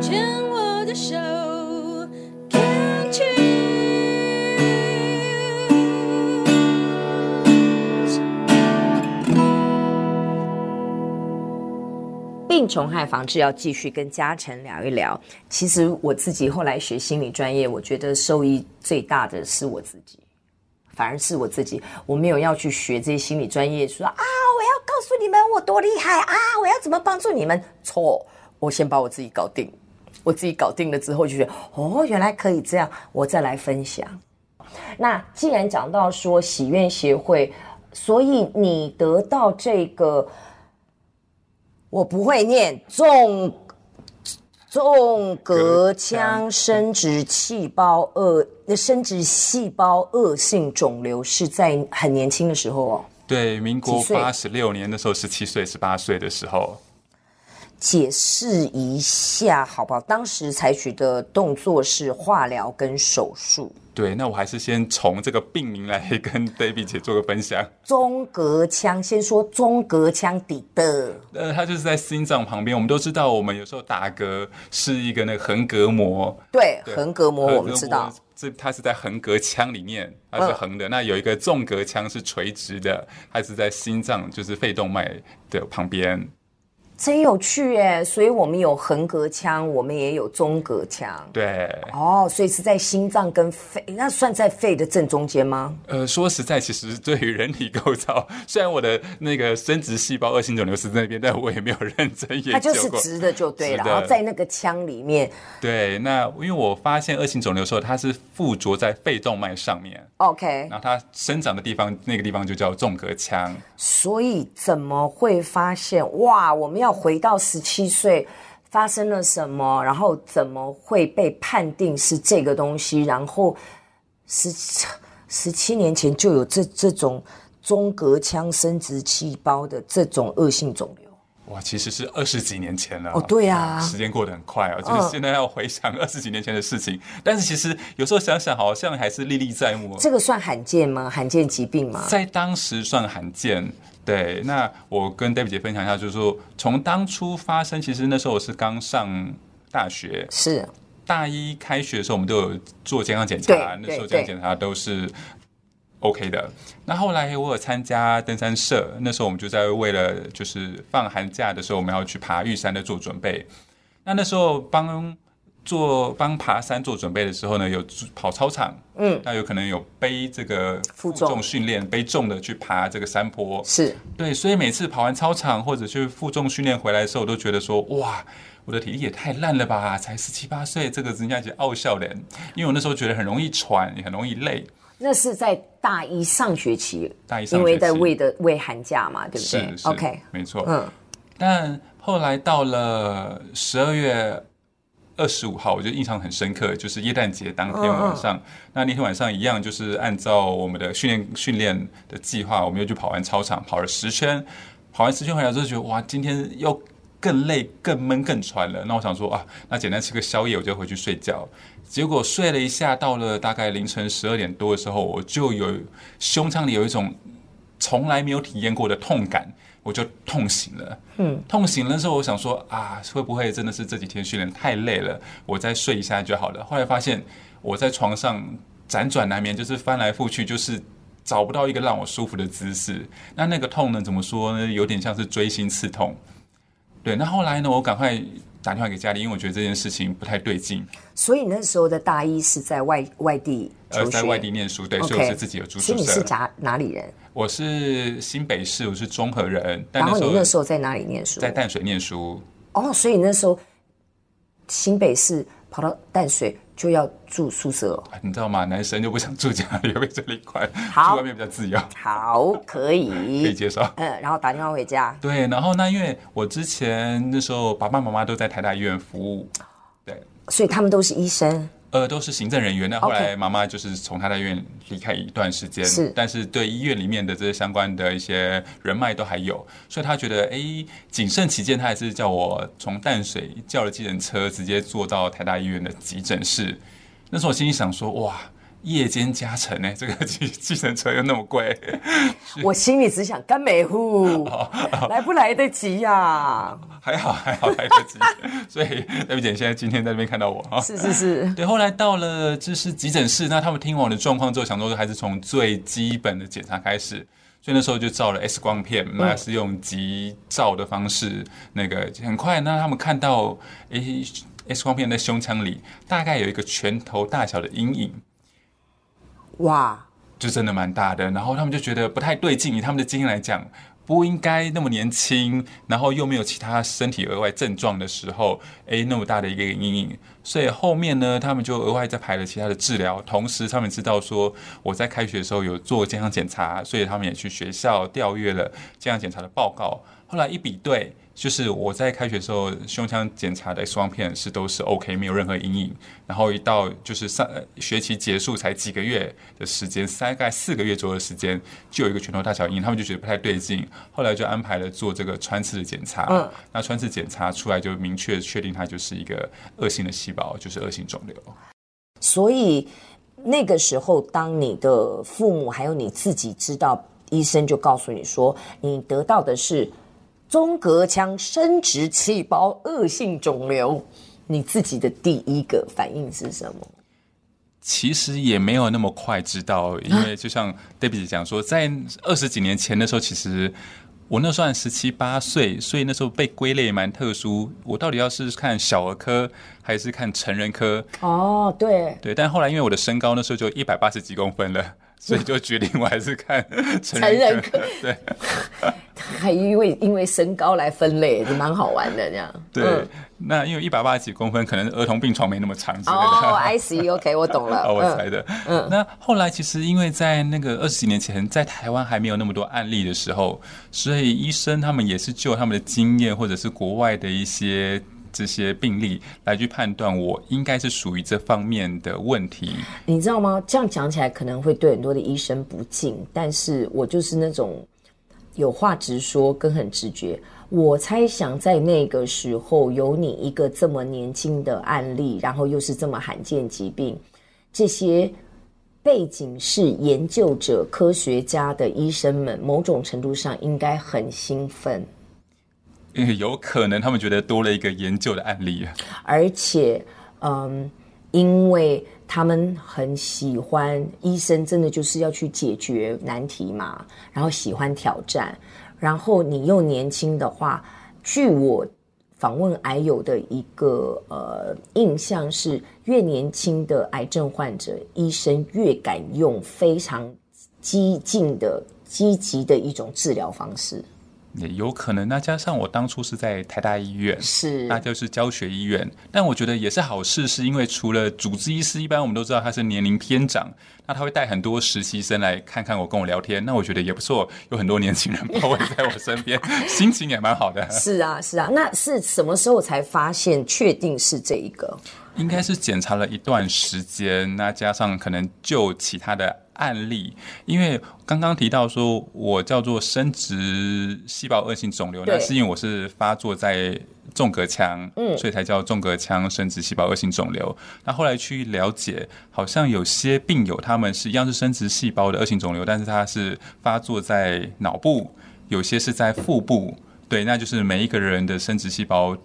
牵我的手，Can't you？病虫害防治要继续跟嘉诚聊一聊。其实我自己后来学心理专业，我觉得受益最大的是我自己。反而是我自己，我没有要去学这些心理专业，说啊，我要告诉你们我多厉害啊，我要怎么帮助你们？错，我先把我自己搞定，我自己搞定了之后，就觉得哦，原来可以这样，我再来分享。那既然讲到说喜愿协会，所以你得到这个，我不会念纵。纵隔腔生殖细胞恶，那生殖细胞恶性肿瘤是在很年轻的时候哦。对，民国八十六年的时候，十七岁、十八岁的时候。解释一下好不好？当时采取的动作是化疗跟手术。对，那我还是先从这个病名来跟 Debbie 姐做个分享。中隔腔，先说中隔腔底的。呃，它就是在心脏旁边。我们都知道，我们有时候打嗝是一个那个横膈膜。对，横膈膜我们知道，这它是在横膈腔里面，它是横的。嗯、那有一个纵隔腔是垂直的，它是在心脏，就是肺动脉的旁边。真有趣耶！所以我们有横膈腔，我们也有中隔腔。对，哦，所以是在心脏跟肺，那算在肺的正中间吗？呃，说实在，其实对于人体构造，虽然我的那个生殖细胞恶性肿瘤是在那边，但我也没有认真研究过。它就是直的就对了，然后在那个腔里面。对，那因为我发现恶性肿瘤的时候，它是附着在肺动脉上面。OK，然后它生长的地方，那个地方就叫纵隔腔。所以怎么会发现？哇，我们要。回到十七岁，发生了什么？然后怎么会被判定是这个东西？然后十十七年前就有这这种中隔腔生殖细胞的这种恶性肿瘤。哇，其实是二十几年前了。哦，对啊，时间过得很快啊，就是现在要回想二十几年前的事情。嗯，但是其实有时候想想，好像还是历历在目。这个算罕见吗？罕见疾病吗？在当时算罕见。对，那我跟 Debbie 姐分享一下，就是说，从当初发生，其实那时候我是刚上大学，是大一开学的时候，我们都有做健康检查，那时候健康检查都是 OK 的。那后来我有参加登山社，那时候我们就在为了就是放寒假的时候，我们要去爬玉山的做准备。那那时候帮。做帮爬山做准备的时候呢，有跑操场，嗯，那有可能有背这个负重训练，背重的去爬这个山坡，是对，所以每次跑完操场或者去负重训练回来的时候，我都觉得说，哇，我的体力也太烂了吧，才十七八岁，这个人家就傲笑脸，因为我那时候觉得很容易喘，也很容易累。那是在大一上学期，大一上学期，因为在为的为寒假嘛，对不对？是，是，OK，没错，嗯，但后来到了十二月。二十五号，我就印象很深刻，就是耶诞节当天晚上。Oh. 那那天晚上一样，就是按照我们的训练训练的计划，我们又去跑完操场，跑了十圈。跑完十圈回来之后，觉得哇，今天又更累、更闷、更喘了。那我想说啊，那简单吃个宵夜，我就回去睡觉。结果睡了一下，到了大概凌晨十二点多的时候，我就有胸腔里有一种从来没有体验过的痛感。我就痛醒了，嗯，痛醒了之后，我想说啊，会不会真的是这几天训练太累了？我再睡一下就好了。后来发现我在床上辗转难眠，就是翻来覆去，就是找不到一个让我舒服的姿势。那那个痛呢，怎么说呢？有点像是锥心刺痛。对，那后来呢，我赶快。打电话给家里，因为我觉得这件事情不太对劲。所以那时候的大一是在外外地，呃，在外地念书，对所以我是自己有住宿舍。所以你是哪哪里人？我是新北市，我是中和人。然后你那时候在哪里念书？在淡水念书。哦，所以那时候新北市跑到淡水。就要住宿舍哦，你知道吗？男生就不想住家里，因为这里快，好，住外面比较自由。好，可以，可以接受。嗯，然后打电话回家。对，然后呢，因为我之前那时候爸爸妈妈都在台大医院服务，对，所以他们都是医生。呃，都是行政人员。那后来妈妈就是从她的医院离开一段时间，是，但是对医院里面的这些相关的一些人脉都还有，所以她觉得，哎，谨慎起见，她还是叫我从淡水叫了急诊车，直接坐到台大医院的急诊室。那时候我心里想说，哇，夜间加成呢，这个计计程车又那么贵，我心里只想干美户，来不来得及呀、啊？还好还好来得及，所以黛比姐现在今天在那边看到我啊，是是是，对。后来到了就是急诊室，那他们听完我的状况之后，想说还是从最基本的检查开始，所以那时候就照了 X 光片，那是用急照的方式，那个很快，那他们看到诶 X 光片在胸腔里大概有一个拳头大小的阴影。哇，就真的蛮大的，然后他们就觉得不太对劲，以他们的经验来讲，不应该那么年轻，然后又没有其他身体额外症状的时候，哎，那么大的一个阴影，所以后面呢，他们就额外再排了其他的治疗，同时他们知道说我在开学的时候有做健康检查，所以他们也去学校调阅了健康检查的报告，后来一比对。就是我在开学的时候，胸腔检查的 X 光片是都是 OK，没有任何阴影。然后一到就是上学期结束才几个月的时间，大概四个月左右的时间，就有一个拳头大小阴影，他们就觉得不太对劲。后来就安排了做这个穿刺的检查。嗯，那穿刺检查出来就明确确定它就是一个恶性的细胞，就是恶性肿瘤。所以那个时候，当你的父母还有你自己知道，医生就告诉你说，你得到的是。纵隔腔生殖细胞恶性肿瘤，你自己的第一个反应是什么？其实也没有那么快知道，因为就像 Debbie 讲说，在二十几年前的时候，其实我那时候十七八岁，所以那时候被归类蛮特殊。我到底要是看小儿科还是看成人科？哦，对对，但后来因为我的身高那时候就一百八十几公分了。所以就决定我还是看 成人科，对，还因为因为身高来分类，就蛮好玩的这样。对，嗯、那因为一百八十几公分，可能儿童病床没那么长。哦，I see，OK，我懂了。哦，我猜的。嗯，那后来其实因为在那个二十几年前，在台湾还没有那么多案例的时候，所以医生他们也是就他们的经验，或者是国外的一些。这些病例来去判断，我应该是属于这方面的问题。你知道吗？这样讲起来可能会对很多的医生不敬，但是我就是那种有话直说跟很直觉。我猜想在那个时候有你一个这么年轻的案例，然后又是这么罕见疾病，这些背景是研究者、科学家的医生们，某种程度上应该很兴奋。有可能他们觉得多了一个研究的案例，而且，嗯，因为他们很喜欢医生，真的就是要去解决难题嘛，然后喜欢挑战，然后你又年轻的话，据我访问癌友的一个呃印象是，越年轻的癌症患者，医生越敢用非常激进的、积极的一种治疗方式。也有可能，那加上我当初是在台大医院，是，那就是教学医院。但我觉得也是好事，是因为除了主治医师，一般我们都知道他是年龄偏长，那他会带很多实习生来看看我，跟我聊天。那我觉得也不错，有很多年轻人包围在我身边，心情也蛮好的。是啊，是啊。那是什么时候才发现确定是这一个？应该是检查了一段时间，那加上可能就其他的。案例，因为刚刚提到说我叫做生殖细胞恶性肿瘤，那是因为我是发作在纵隔腔，嗯，所以才叫纵隔腔生殖细胞恶性肿瘤。那后来去了解，好像有些病友他们是一样是生殖细胞的恶性肿瘤，但是它是发作在脑部，有些是在腹部，对，那就是每一个人的生殖细胞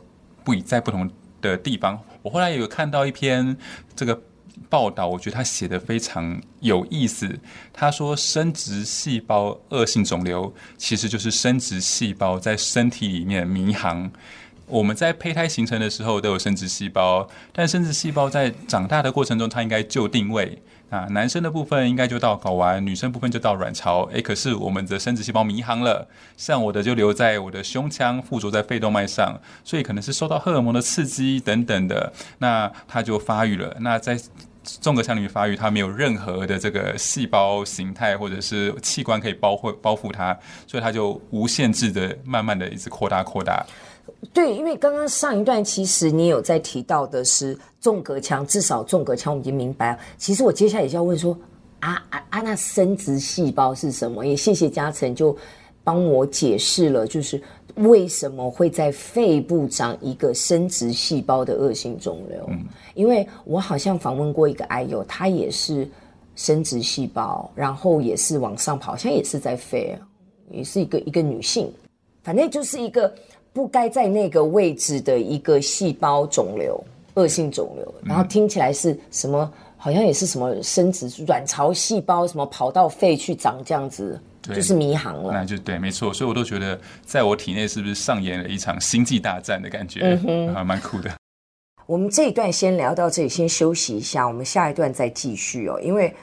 不一在不同的地方。我后来有看到一篇这个。报道，我觉得他写得非常有意思。他说，生殖细胞恶性肿瘤其实就是生殖细胞在身体里面迷航。我们在胚胎形成的时候都有生殖细胞，但生殖细胞在长大的过程中，它应该就定位啊，男生的部分应该就到睾丸，女生部分就到卵巢。诶，可是我们的生殖细胞迷航了，像我的就留在我的胸腔，附着在肺动脉上，所以可能是受到荷尔蒙的刺激等等的，那它就发育了。那在纵隔腔里面发育，它没有任何的这个细胞形态或者是器官可以包覆包覆它，所以它就无限制的慢慢的一直扩大扩大。对，因为刚刚上一段其实你有在提到的是纵隔腔，至少纵隔腔我们已经明白了。其实我接下来也就要问说，啊啊啊，那生殖细胞是什么？也谢谢嘉诚就帮我解释了，就是为什么会在肺部长一个生殖细胞的恶性肿瘤。嗯，因为我好像访问过一个癌友，他也是生殖细胞，然后也是往上跑，好像也是在飞，也是一个一个女性，反正就是一个不该在那个位置的一个细胞肿瘤，恶性肿瘤。然后听起来是什么？好像也是什么生殖卵巢细胞，什么跑到肺去长这样子，就是迷航了。那就对，没错。所以我都觉得，在我体内是不是上演了一场星际大战的感觉？嗯哼，还蛮酷的。我们这一段先聊到这里，先休息一下。我们下一段再继续哦。因为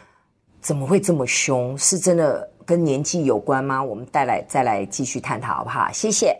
怎么会这么凶？是真的跟年纪有关吗？我们带来再来继续探讨，好不好？谢谢。